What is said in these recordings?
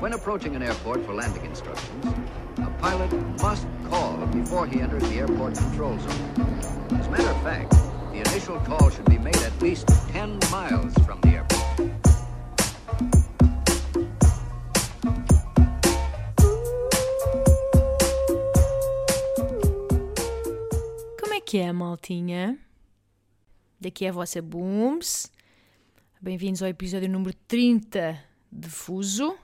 When approaching an airport for landing instructions, a pilot must call before he enters the airport control zone. As a matter of fact, the initial call should be made at least 10 miles from the airport. Como é que é, maltinha? Daqui é a vossa Booms. Bem-vindos ao episódio número 30 de Fuso.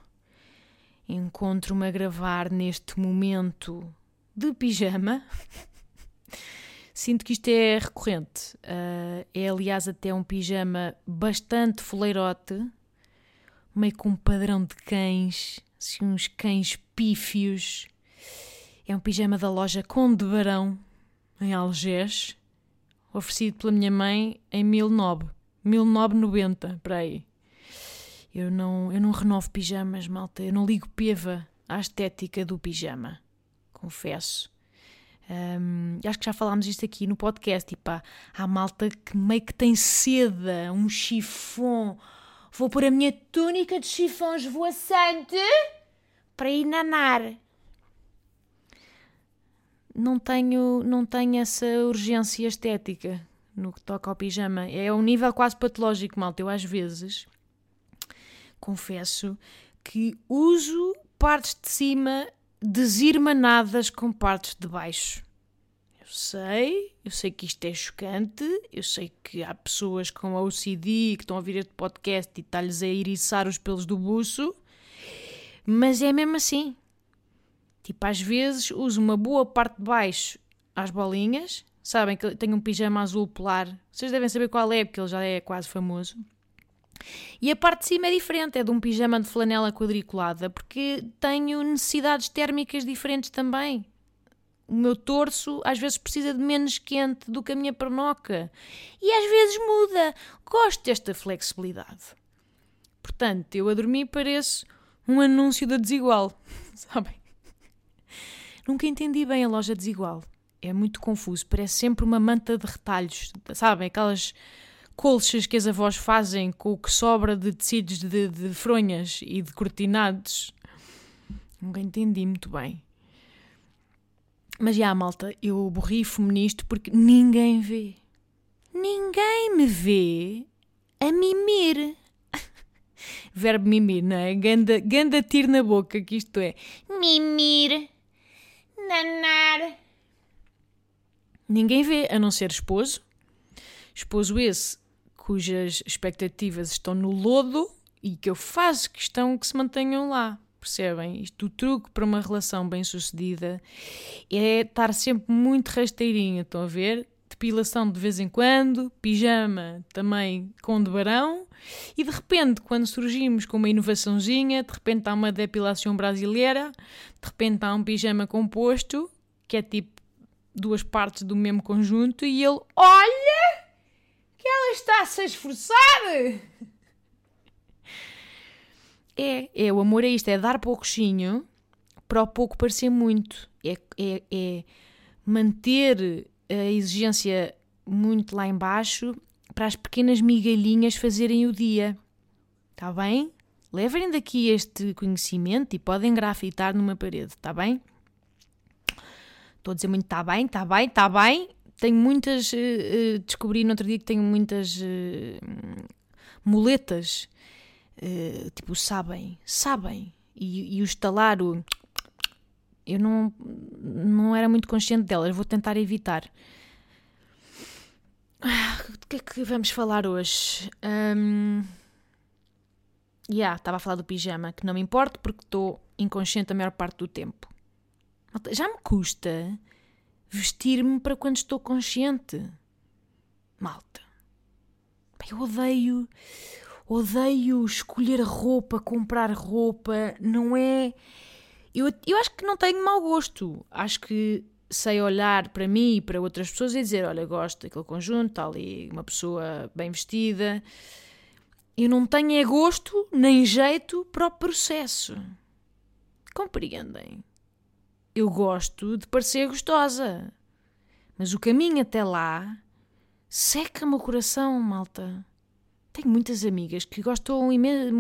Encontro-me a gravar neste momento de pijama. Sinto que isto é recorrente. Uh, é, aliás, até um pijama bastante foleirote, meio com um padrão de cães, assim, uns cães pífios. É um pijama da loja Conde Barão, em Algés, oferecido pela minha mãe em 19, 1990, para aí. Eu não, eu não renovo pijamas, malta. Eu não ligo peva à estética do pijama. Confesso. Um, acho que já falámos isto aqui no podcast. Tipo, há, há malta que meio que tem seda, um chifão. Vou pôr a minha túnica de chifão esvoaçante para ir nanar. Não tenho, não tenho essa urgência estética no que toca ao pijama. É um nível quase patológico, malta. Eu às vezes confesso que uso partes de cima desirmanadas com partes de baixo. Eu sei, eu sei que isto é chocante, eu sei que há pessoas com OCD que estão a ouvir este podcast e está-lhes a iriçar os pelos do buço, mas é mesmo assim. Tipo, às vezes uso uma boa parte de baixo às bolinhas. Sabem que eu tenho um pijama azul polar. Vocês devem saber qual é, porque ele já é quase famoso. E a parte de cima é diferente, é de um pijama de flanela quadriculada, porque tenho necessidades térmicas diferentes também. O meu torso às vezes precisa de menos quente do que a minha pernoca. E às vezes muda. Gosto desta flexibilidade. Portanto, eu a dormir pareço um anúncio da desigual. Sabem? Nunca entendi bem a loja desigual. É muito confuso. Parece sempre uma manta de retalhos. Sabem? Aquelas colchas que as avós fazem com o que sobra de tecidos de, de fronhas e de cortinados. Nunca entendi muito bem. Mas já, malta, eu borrifo-me nisto porque ninguém vê. Ninguém me vê a mimir. Verbo mimir, não é? Ganda, ganda tiro na boca que isto é. Mimir. Nanar. Ninguém vê, a não ser esposo. Esposo esse cujas expectativas estão no lodo e que eu faço questão que se mantenham lá. Percebem? Isto, o truque para uma relação bem sucedida é estar sempre muito rasteirinha. Estão a ver? Depilação de vez em quando, pijama também com de barão, e de repente, quando surgimos com uma inovaçãozinha, de repente há uma depilação brasileira, de repente há um pijama composto, que é tipo duas partes do mesmo conjunto, e ele, olha! Ela está-se a esforçar. É, é, o amor é isto, é dar pouquinho para o pouco parecer muito. É, é, é manter a exigência muito lá embaixo para as pequenas migalhinhas fazerem o dia. Está bem? Levem daqui este conhecimento e podem grafitar numa parede, está bem? Estou a dizer muito está bem, está bem, está bem tenho muitas. Uh, descobri no outro dia que tenho muitas uh, muletas. Uh, tipo, sabem, sabem. E, e o estalar, o. Eu não, não era muito consciente delas, vou tentar evitar. Ah, o que é que vamos falar hoje? Um, yeah, estava a falar do pijama, que não me importa porque estou inconsciente a maior parte do tempo. Já me custa vestir-me para quando estou consciente. Malta. Eu odeio, odeio escolher roupa, comprar roupa, não é. Eu, eu acho que não tenho mau gosto. Acho que sei olhar para mim e para outras pessoas e dizer: Olha, gosto daquele conjunto, está ali uma pessoa bem vestida. Eu não tenho é gosto nem jeito para o processo. Compreendem? Eu gosto de parecer gostosa. Mas o caminho até lá seca-me o coração, malta. tenho muitas amigas que gostam,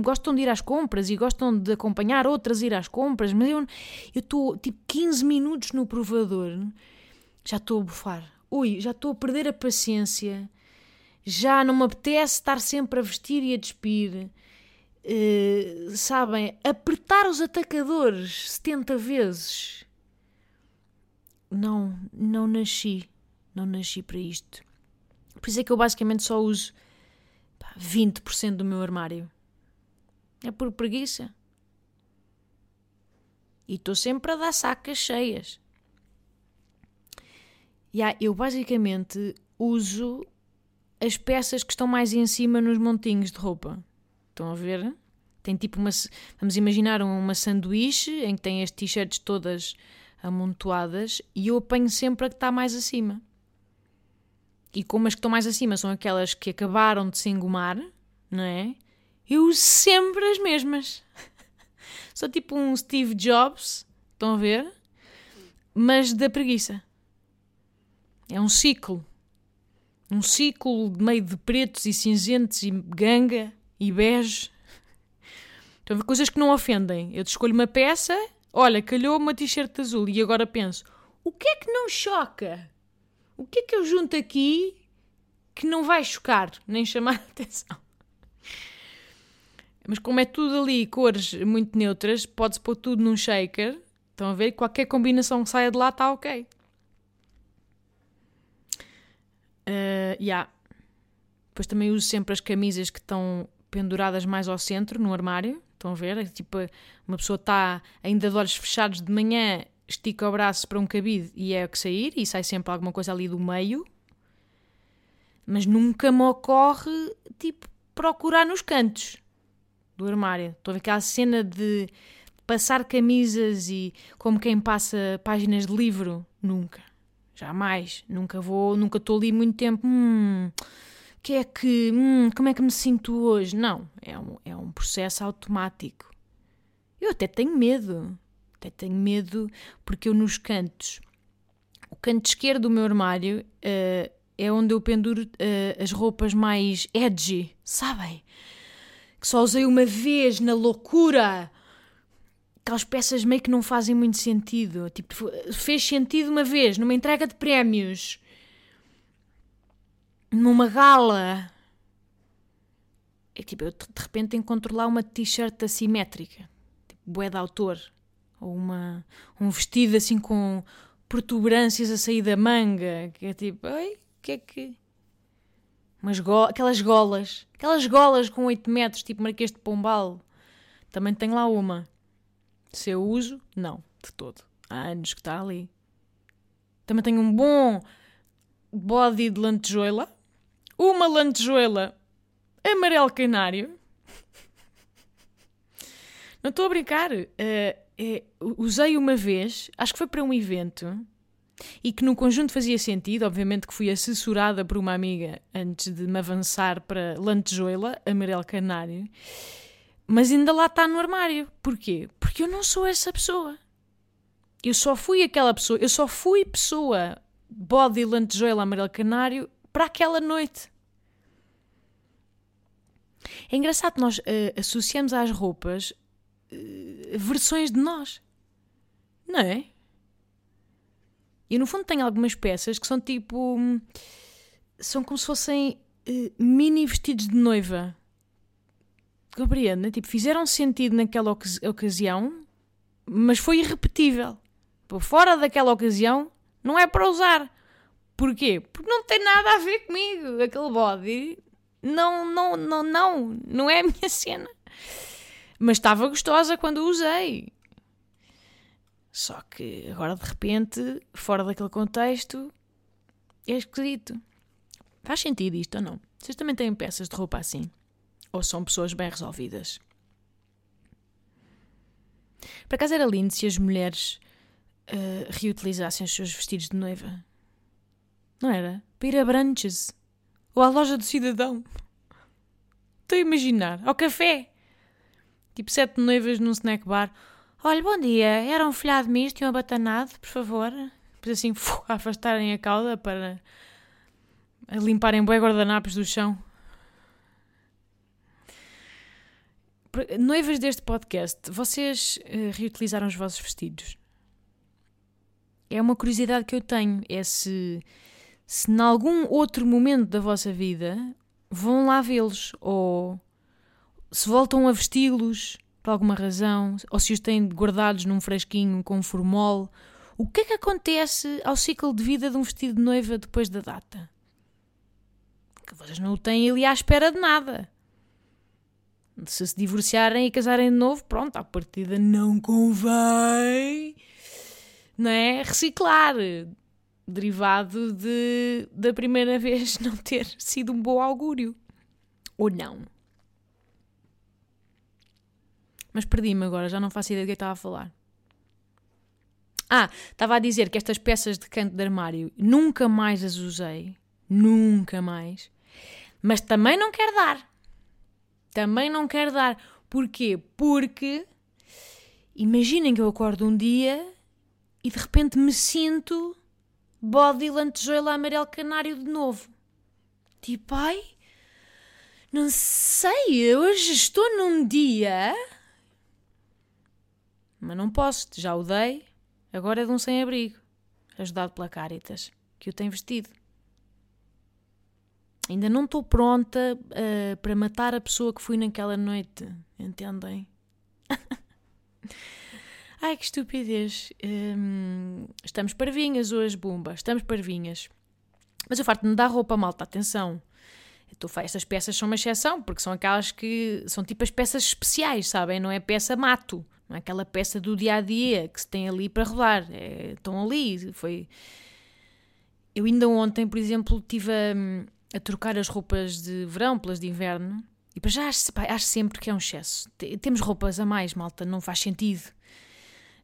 gostam de ir às compras e gostam de acompanhar outras ir às compras, mas eu estou tipo 15 minutos no provador, já estou a bufar. Ui, já estou a perder a paciência, já não me apetece estar sempre a vestir e a despir. Uh, sabem, apertar os atacadores 70 vezes. Não, não nasci. Não nasci para isto. Por isso é que eu basicamente só uso pá, 20% do meu armário. É por preguiça. E estou sempre a dar sacas cheias. Yeah, eu basicamente uso as peças que estão mais em cima nos montinhos de roupa. Estão a ver? Tem tipo uma. Vamos imaginar uma sanduíche em que tem as t-shirts todas amontoadas e eu apanho sempre a que está mais acima. E como as que estão mais acima são aquelas que acabaram de se engomar, não é? Eu sempre as mesmas. Sou tipo um Steve Jobs, estão a ver? Mas da preguiça. É um ciclo. Um ciclo meio de pretos e cinzentos e ganga e bege. Então, coisas que não ofendem. Eu escolho uma peça, olha, calhou uma t-shirt azul e agora penso: o que é que não choca? O que é que eu junto aqui que não vai chocar nem chamar atenção? Mas como é tudo ali cores muito neutras, pode-se pôr tudo num shaker. Estão a ver? Qualquer combinação que saia de lá está ok. Uh, yeah. Depois também uso sempre as camisas que estão penduradas mais ao centro, no armário. Estão a ver? É tipo, uma pessoa está ainda de olhos fechados de manhã, estica o braço para um cabide e é o que sair, e sai sempre alguma coisa ali do meio. Mas nunca me ocorre, tipo, procurar nos cantos do armário. Estou a ver aquela cena de passar camisas e como quem passa páginas de livro. Nunca. Jamais. Nunca vou, nunca estou ali muito tempo. Hum, que é que. Hum, como é que me sinto hoje? Não. É um, é um processo automático. Eu até tenho medo. Até tenho medo porque eu nos cantos. O canto esquerdo do meu armário uh, é onde eu penduro uh, as roupas mais edgy, sabem? Que só usei uma vez na loucura aquelas peças meio que não fazem muito sentido. Tipo, fez sentido uma vez, numa entrega de prémios, numa gala. É tipo, eu de repente encontro lá uma t-shirt assimétrica, tipo, bué de autor. Ou uma, um vestido assim com protuberâncias a sair da manga, que é tipo, ai, o que é que. Umas go aquelas golas, aquelas golas com 8 metros, tipo Marquês de Pombal. Também tenho lá uma. Se eu uso, não, de todo. Há anos que está ali. Também tenho um bom body de lantejoela. Uma lantejoela amarelo canário. Não estou a brincar. Uh, é, usei uma vez, acho que foi para um evento, e que no conjunto fazia sentido. Obviamente que fui assessorada por uma amiga antes de me avançar para lantejoela, amarelo canário. Mas ainda lá está no armário. Porquê? Porque eu não sou essa pessoa. Eu só fui aquela pessoa, eu só fui pessoa body lantejoela amarelo canário para aquela noite. É engraçado nós uh, associamos às roupas uh, versões de nós. Não é? E no fundo tem algumas peças que são tipo. São como se fossem uh, mini vestidos de noiva. Compreende? Tipo, fizeram sentido naquela ocasi ocasião, mas foi irrepetível. Por fora daquela ocasião, não é para usar. Porquê? Porque não tem nada a ver comigo. Aquele body não, não, não, não, não é a minha cena. Mas estava gostosa quando usei. Só que agora de repente, fora daquele contexto, é esquisito. Faz sentido isto ou não? Vocês também têm peças de roupa assim? ou são pessoas bem resolvidas. Por acaso era lindo se as mulheres uh, reutilizassem os seus vestidos de noiva. Não era? Para ir a branches ou à loja do cidadão. Estou a imaginar. Ao café. Tipo sete noivas num snack bar. Olha, bom dia. Era um folhado misto e um abatanado, por favor. Depois assim, afastarem a cauda para limparem bem guardanapos do chão. noivas deste podcast, vocês uh, reutilizaram os vossos vestidos? É uma curiosidade que eu tenho. É se, se em algum outro momento da vossa vida vão lá vê-los ou se voltam a vesti-los por alguma razão, ou se os têm guardados num fresquinho com formol. O que é que acontece ao ciclo de vida de um vestido de noiva depois da data? Que vocês não o têm ali à espera de nada. Se se divorciarem e casarem de novo, pronto, à partida não convém, não é? Reciclar. Derivado de, da primeira vez não ter sido um bom augúrio. Ou não. Mas perdi-me agora, já não faço ideia do que estava a falar. Ah, estava a dizer que estas peças de canto de armário nunca mais as usei. Nunca mais. Mas também não quero dar. Também não quero dar. Porquê? Porque imaginem que eu acordo um dia e de repente me sinto body lantejoula amarelo canário de novo. Tipo, ai, não sei, hoje estou num dia mas não posso, já o dei, agora é de um sem-abrigo, ajudado pela Caritas, que o tem vestido. Ainda não estou pronta uh, para matar a pessoa que fui naquela noite, entendem? Ai, que estupidez. Um, estamos parvinhas hoje, Bumba. Estamos parvinhas. Mas eu farto de me dar roupa, malta. Atenção. Estou, estas peças são uma exceção, porque são aquelas que são tipo as peças especiais, sabem? Não é peça mato. Não é aquela peça do dia a dia que se tem ali para rodar. É, estão ali. Foi. Eu ainda ontem, por exemplo, estive a, a, trocar as roupas de verão pelas de inverno. E para já acho, pá, acho sempre que é um excesso. Temos roupas a mais, malta, não faz sentido.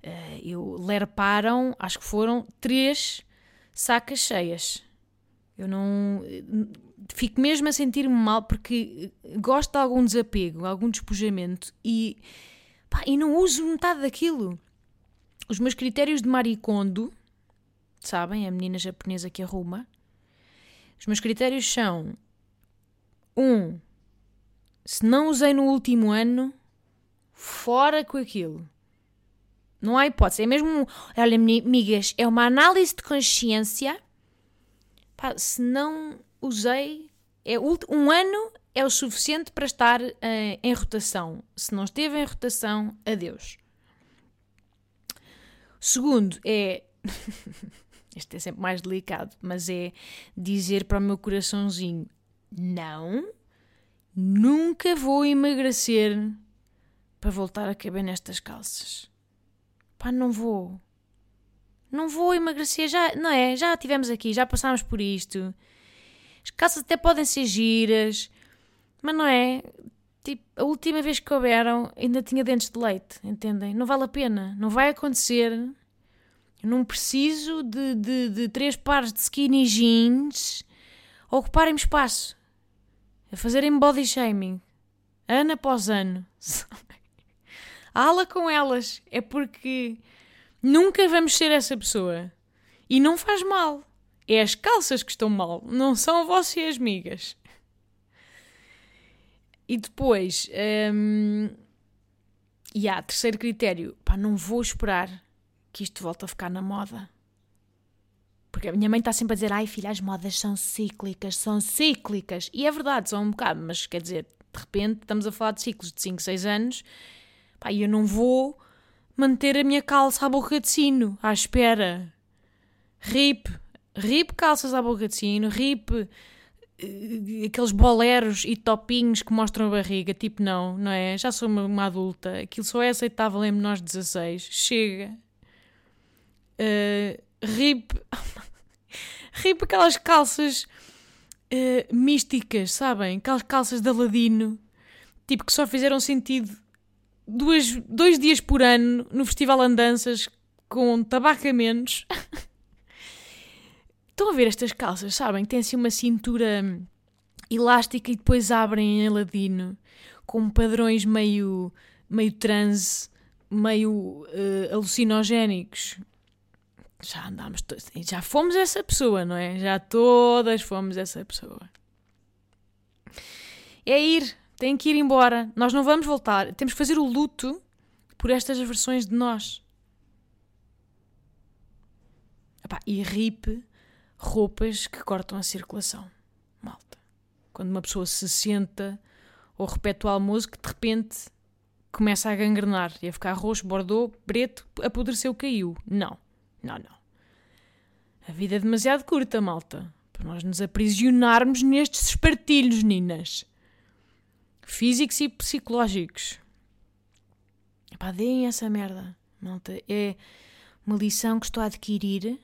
Uh, eu lerparam, acho que foram três sacas cheias. Eu não. Fico mesmo a sentir-me mal porque gosto de algum desapego, algum despojamento e Pá, e não uso metade daquilo. Os meus critérios de maricondo, sabem, a menina japonesa que arruma, os meus critérios são: um, se não usei no último ano, fora com aquilo. Não há hipótese. É mesmo. Olha, amigas, é uma análise de consciência. Pá, se não usei. É um ano é o suficiente para estar uh, em rotação. Se não esteve em rotação, adeus. Segundo é. este é sempre mais delicado, mas é dizer para o meu coraçãozinho: não, nunca vou emagrecer para voltar a caber nestas calças. Pá, não vou. Não vou emagrecer, já, não é? Já tivemos aqui, já passámos por isto. As calças até podem ser giras, mas não é? Tipo, a última vez que couberam ainda tinha dentes de leite, entendem? Não vale a pena, não vai acontecer. Eu não preciso de, de, de três pares de skinny jeans a ocuparem espaço, a fazerem body shaming, ano após ano. Ala com elas, é porque nunca vamos ser essa pessoa. E não faz mal. É as calças que estão mal, não são vocês, amigas. E depois, um, e há terceiro critério, pá, não vou esperar que isto volte a ficar na moda. Porque a minha mãe está sempre a dizer, ai filha, as modas são cíclicas, são cíclicas. E é verdade, são um bocado, mas quer dizer, de repente estamos a falar de ciclos de 5, 6 anos, pá, eu não vou manter a minha calça à boca de sino, à espera. RIP, RIP calças à boca de sino, RIP eh, aqueles boleros e topinhos que mostram a barriga, tipo, não, não é? Já sou uma, uma adulta, aquilo só é aceitável em menores de 16, chega. Uh, rip, rip aquelas calças uh, místicas, sabem? Aquelas calças de Aladino, tipo, que só fizeram sentido duas, dois dias por ano no Festival Andanças com menos. Estão a ver estas calças, sabem? Tem assim uma cintura elástica e depois abrem em ladino, com padrões meio, meio transe, meio uh, alucinogénicos. Já andámos, já fomos essa pessoa, não é? Já todas fomos essa pessoa. É ir, têm que ir embora. Nós não vamos voltar. Temos que fazer o luto por estas versões de nós. Epá, e ripe roupas que cortam a circulação. Malta. Quando uma pessoa se senta ou repete o almoço que de repente começa a gangrenar e a ficar roxo, bordô, preto, apodreceu, caiu. Não, não, não. A vida é demasiado curta, malta, para nós nos aprisionarmos nestes espartilhos, ninas. Físicos e psicológicos. Epá, deem essa merda, malta. É uma lição que estou a adquirir.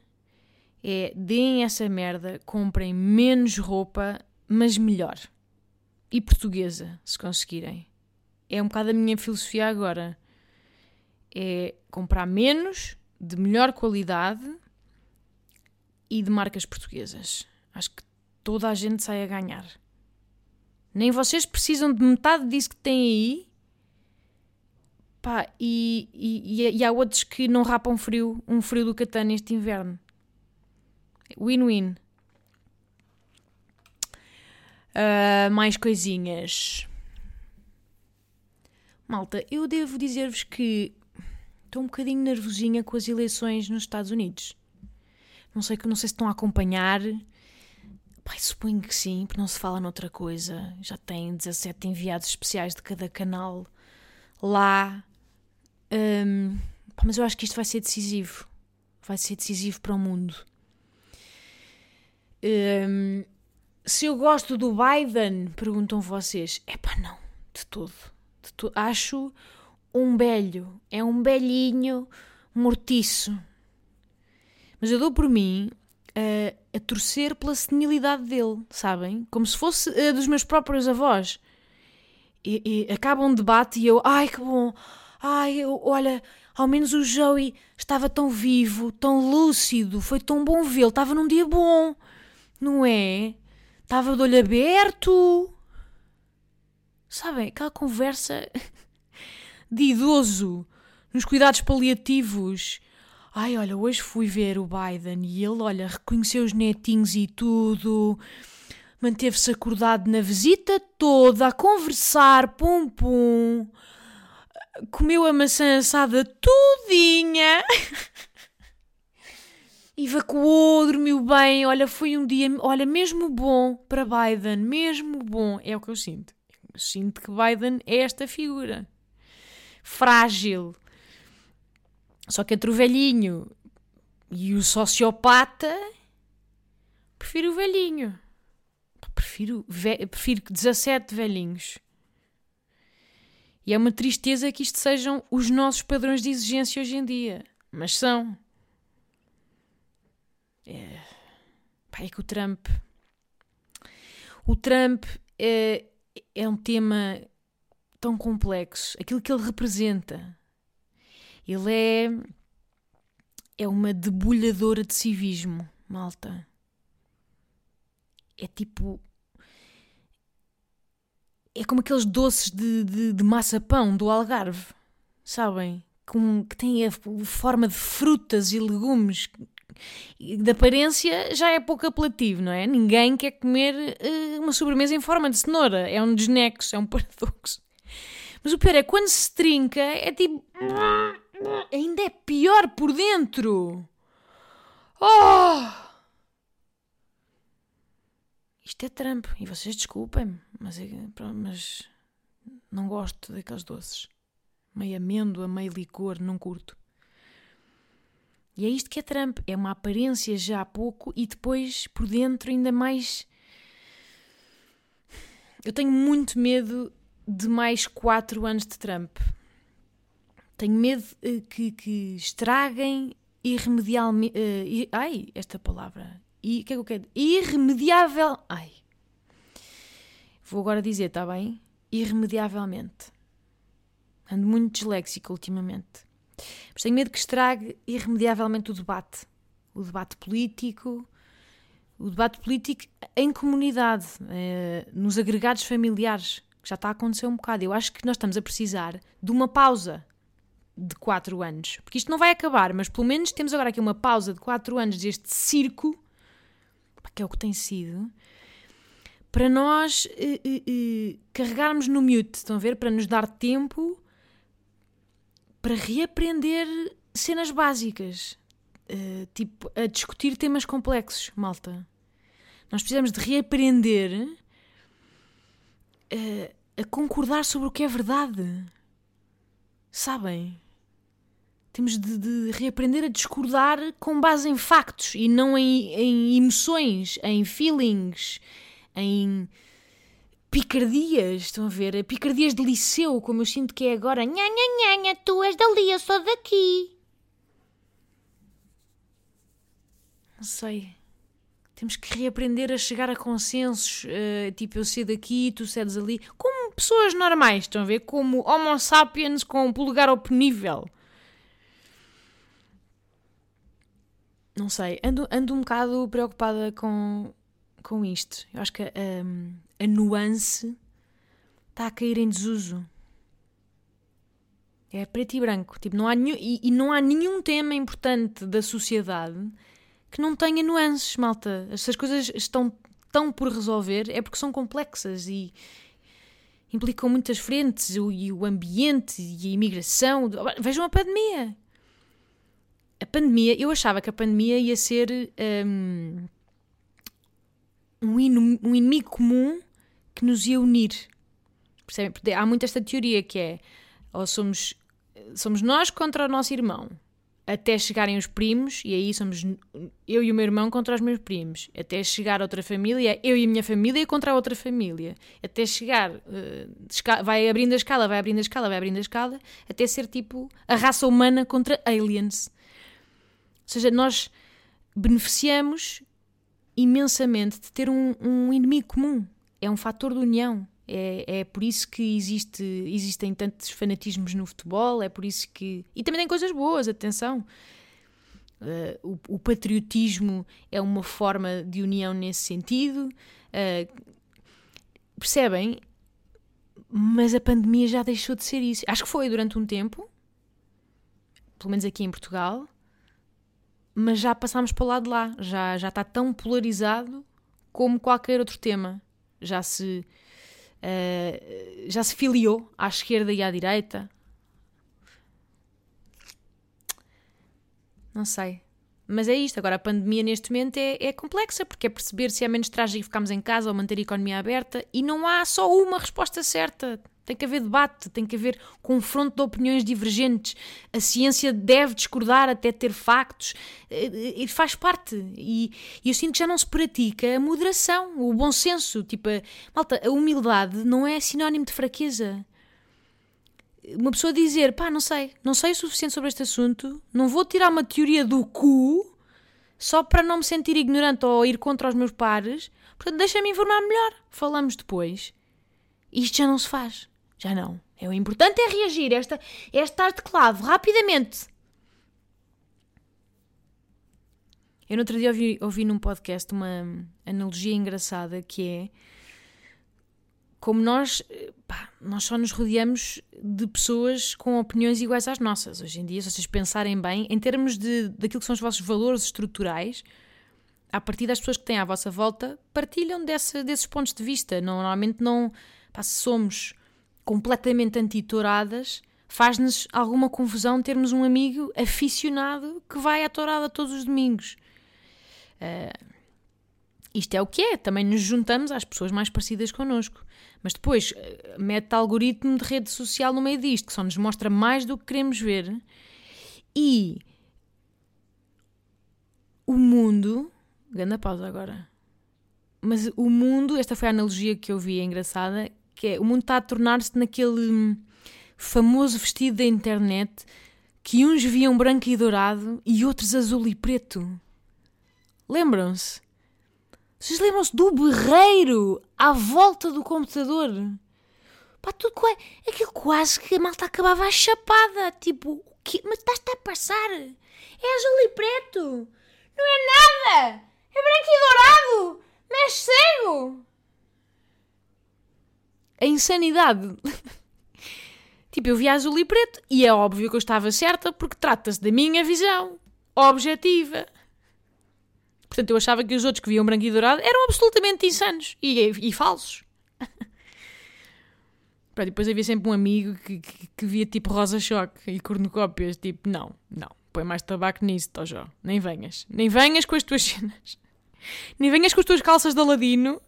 É, deem essa merda, comprem menos roupa, mas melhor. E portuguesa, se conseguirem é um bocado a minha filosofia agora. É comprar menos, de melhor qualidade e de marcas portuguesas. Acho que toda a gente sai a ganhar. Nem vocês precisam de metade disso que têm aí. Pá, e, e, e há outros que não rapam frio, um frio do Catano este inverno. Win-win. Uh, mais coisinhas. Malta, eu devo dizer-vos que estou um bocadinho nervosinha com as eleições nos Estados Unidos. Não sei, não sei se estão a acompanhar. Pai, suponho que sim, porque não se fala noutra coisa. Já tem 17 enviados especiais de cada canal lá. Um, mas eu acho que isto vai ser decisivo. Vai ser decisivo para o mundo. Um, se eu gosto do Biden, perguntam vocês. É pá, não, de todo acho um belho, é um belhinho mortiço. Mas eu dou por mim a, a torcer pela senilidade dele, sabem? Como se fosse a dos meus próprios avós. E, e acaba um debate e eu, ai que bom, ai, eu, olha, ao menos o Joey estava tão vivo, tão lúcido, foi tão bom vê-lo, estava num dia bom, não é? Estava de olho aberto. Sabem, aquela conversa de idoso nos cuidados paliativos. Ai, olha, hoje fui ver o Biden e ele, olha, reconheceu os netinhos e tudo. Manteve-se acordado na visita toda, a conversar, pum pum. Comeu a maçã assada tudinha. Evacuou, dormiu bem. Olha, foi um dia, olha, mesmo bom para Biden, mesmo bom. É o que eu sinto sinto que Biden é esta figura frágil. Só que entre o velhinho e o sociopata, prefiro o velhinho. Prefiro, ve prefiro 17 velhinhos. E é uma tristeza que isto sejam os nossos padrões de exigência hoje em dia. Mas são. É, Pá, é que o Trump. O Trump é, é um tema tão complexo. Aquilo que ele representa. Ele é. É uma debulhadora de civismo, malta. É tipo. É como aqueles doces de, de, de maçapão do Algarve, sabem? Com, que têm a forma de frutas e legumes de aparência já é pouco apelativo, não é? Ninguém quer comer uh, uma sobremesa em forma de cenoura. É um desnexo, é um paradoxo. Mas o pior é quando se trinca, é tipo. Ainda é pior por dentro. Oh! Isto é trampo. E vocês desculpem-me, mas, é, mas não gosto daqueles doces. Meio amêndoa, meio licor, não curto. E é isto que é Trump: é uma aparência já há pouco e depois por dentro ainda mais. Eu tenho muito medo de mais quatro anos de Trump. Tenho medo uh, que, que estraguem irremediavelmente. Uh, ai, esta palavra. E o que é que eu quero? Irremediável. Ai. Vou agora dizer, está bem? Irremediavelmente. Ando muito disléxico ultimamente. Mas tenho medo que estrague irremediavelmente o debate. O debate político, o debate político em comunidade, eh, nos agregados familiares, que já está a acontecer um bocado. Eu acho que nós estamos a precisar de uma pausa de 4 anos. Porque isto não vai acabar, mas pelo menos temos agora aqui uma pausa de 4 anos deste circo, que é o que tem sido, para nós uh, uh, carregarmos no mute, estão a ver? Para nos dar tempo para reaprender cenas básicas, tipo a discutir temas complexos, malta. Nós precisamos de reaprender a concordar sobre o que é verdade. Sabem? Temos de, de, reaprender a discordar com base em factos e não em, em emoções, em feelings, em picardias. Estão a ver? Picardias de liceu, como eu sinto que é agora. Nha, nha, nha, tu és dali, eu sou daqui. Não sei. Temos que reaprender a chegar a consensos. Uh, tipo, eu sei daqui, tu cedes ali. Como pessoas normais, estão a ver? Como Homo sapiens com um polegar oponível. Não sei. Ando, ando um bocado preocupada com, com isto. Eu acho que a, nuance está a cair em desuso. É preto e branco. Tipo, não há nenhum, e, e não há nenhum tema importante da sociedade que não tenha nuances, malta. Estas coisas estão tão por resolver é porque são complexas e implicam muitas frentes, o, e o ambiente e a imigração. Vejam a pandemia. A pandemia, eu achava que a pandemia ia ser um, um, um inimigo comum que nos ia unir. Percebem? Porque há muito esta teoria que é ou somos, somos nós contra o nosso irmão, até chegarem os primos, e aí somos eu e o meu irmão contra os meus primos, até chegar outra família, eu e a minha família contra a outra família, até chegar, uh, vai abrindo a escala, vai abrindo a escala, vai abrindo a escala, até ser tipo a raça humana contra aliens. Seja, nós beneficiamos imensamente de ter um, um inimigo comum. É um fator de união. É, é por isso que existe, existem tantos fanatismos no futebol, é por isso que. E também tem coisas boas, atenção. Uh, o, o, patriotismo é uma forma de união nesse sentido. Uh, percebem? Mas a pandemia já deixou de ser isso. Acho que foi durante um tempo, pelo menos aqui em Portugal, mas já passámos para o lado de lá. Já, já está tão polarizado como qualquer outro tema. Já se Uh, já se filiou à esquerda e à direita? Não sei. Mas é isto. Agora, a pandemia neste momento é, é, complexa, porque é perceber se é menos trágico ficarmos em casa ou manter a economia aberta e não há só uma resposta certa. Tem que haver debate, tem que haver confronto de opiniões divergentes. A ciência deve discordar até ter factos. E faz parte. E, eu sinto que já não se pratica a moderação, o bom senso. Tipo, a, malta, a humildade não é sinónimo de fraqueza. Uma pessoa dizer, pá, não sei, não sei o suficiente sobre este assunto, não vou tirar uma teoria do cu só para não me sentir ignorante ou ir contra os meus pares. Portanto, deixa-me informar melhor. Falamos depois. Isto já não se faz. Já não. É o importante é reagir, esta, estar de clavo, rapidamente. Eu no outro dia ouvi, ouvi num podcast uma analogia engraçada que é como nós, pá, nós só nos rodeamos de pessoas com opiniões iguais às nossas. Hoje em dia, se vocês pensarem bem, em termos de, daquilo que são os vossos valores estruturais, a partir das pessoas que têm à vossa volta, partilham desse, desses pontos de vista. Normalmente não. Pá, se somos completamente antitouradas, faz-nos alguma confusão termos um amigo aficionado que vai à tourada todos os domingos. Uh, isto é o que é, também nos juntamos às pessoas mais parecidas connosco. Mas depois uh, mete algoritmo de rede social no meio disto, que só nos mostra mais do que queremos ver. E o mundo. Ganda pausa agora. Mas o mundo, esta foi a analogia que eu vi, é engraçada, que é o mundo está a tornar-se naquele hum, famoso vestido da internet que uns viam branco e dourado e outros azul e preto. Lembram-se? Vocês lembram-se do berreiro à volta do computador? Pá, tudo quase, aquilo quase que a malta acabava a chapada. Tipo, o quê? Mas estás-te a passar? É azul e preto. Não é nada. É branco e dourado. És cego a insanidade. tipo, eu vi azul e preto e é óbvio que eu estava certa porque trata-se da minha visão objetiva. Portanto, eu achava que os outros que viam branco e dourado eram absolutamente insanos e, e falsos. Pronto, depois havia sempre um amigo que, que, que via tipo rosa choque e cornucópias, tipo, não, não, põe mais tabaco nisso, Tojó. Nem venhas. Nem venhas com as tuas cenas. Nem venhas com as tuas calças de Aladino.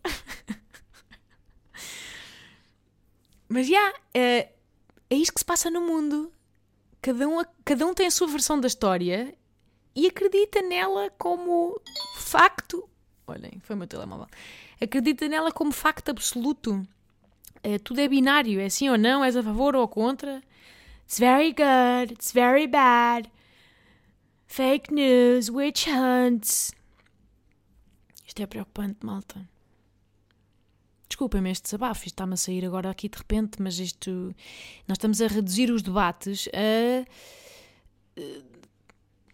Mas já, yeah, é, é isto que se passa no mundo. Cada um, cada um tem a sua versão da história e acredita nela como facto. Olhem, foi o meu telemóvel. Acredita nela como facto absoluto. É, tudo é binário, é sim ou não, és a favor ou contra. It's very good, it's very bad. Fake news, witch hunts. Isto é preocupante, malta. Desculpem-me este desabafo, está-me a sair agora aqui de repente, mas isto. Nós estamos a reduzir os debates a.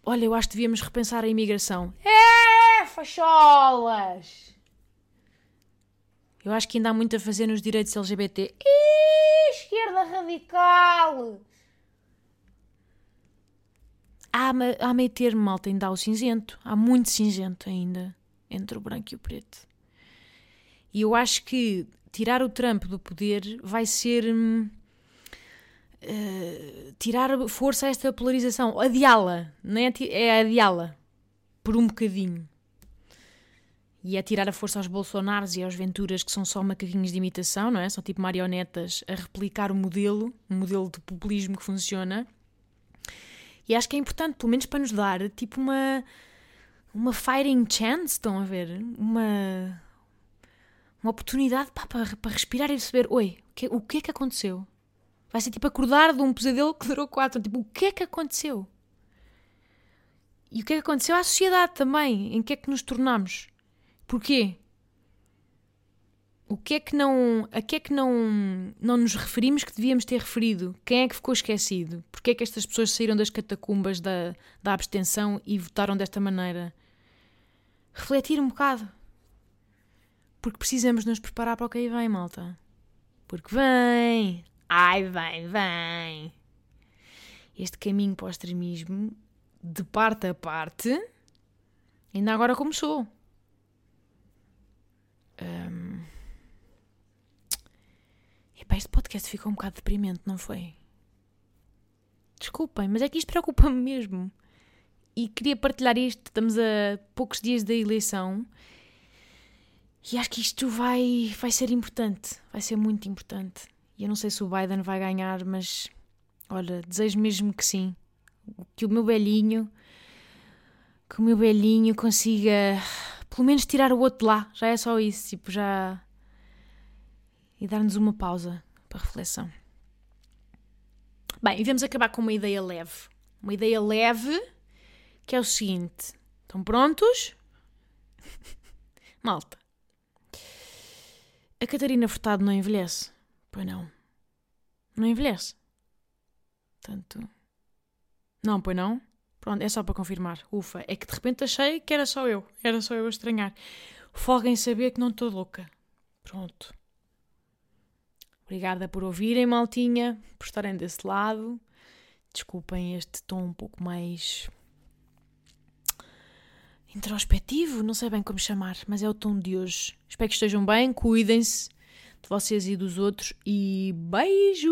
Olha, eu acho que devíamos repensar a imigração. É, facholas! Eu acho que ainda há muito a fazer nos direitos LGBT. Ih, esquerda radical! Há, há meio termo, malta, ainda há o cinzento. Há muito cinzento ainda entre o branco e o preto. E eu acho que tirar o Trump do poder vai ser. Uh, tirar força a esta polarização. Adiá-la. Não é, é adiá-la. Por um bocadinho e é tirar a força aos Bolsonaros e aos Venturas, que são só macaquinhos de imitação, não é? São tipo marionetas a replicar o modelo, um modelo de populismo que funciona. E acho que é importante, pelo menos para nos dar, tipo uma uma fighting chance, estão a ver? Uma uma oportunidade pá, para, para respirar e perceber, oi, o que, o que é que aconteceu? Vai ser tipo acordar de um pesadelo que durou quatro. Tipo, o que é que aconteceu? E o que é que aconteceu à sociedade também? Em que é que nos tornamos? Porquê? O que é que não. A que é que não, não nos referimos que devíamos ter referido? Quem é que ficou esquecido? Porquê é que estas pessoas saíram das catacumbas da, da abstenção e votaram desta maneira? Refletir um bocado. Porque precisamos nos preparar para o que aí vem, malta. Porque vem! Ai, vem, vem! Este caminho para o extremismo, de parte a parte, ainda agora começou. Um... Epá, este podcast ficou um bocado deprimente, não foi? Desculpem, mas é que isto preocupa-me mesmo. E queria partilhar isto. Estamos a poucos dias da eleição. E acho que isto vai, vai ser importante. Vai ser muito importante. E eu não sei se o Biden vai ganhar, mas olha, desejo mesmo que sim. Que o meu velhinho. Que o meu velhinho consiga pelo menos tirar o outro lá, já é só isso, tipo, já. e dar-nos uma pausa para reflexão. Bem, e vamos acabar com uma ideia leve. Uma ideia leve que é o seguinte: estão prontos? Malta. A Catarina Furtado não envelhece? Pois não. Não envelhece. Tanto. Não, pois não? Pronto, é só para confirmar. Ufa, é que de repente achei que era só eu. Era só eu a estranhar. Fogo em saber que não estou louca. Pronto. Obrigada por ouvirem, maltinha, por estarem desse lado. Desculpem este tom um pouco mais introspectivo, não sei bem como chamar, mas é o tom de hoje. Espero que estejam bem, cuidem-se de vocês e dos outros e beijos!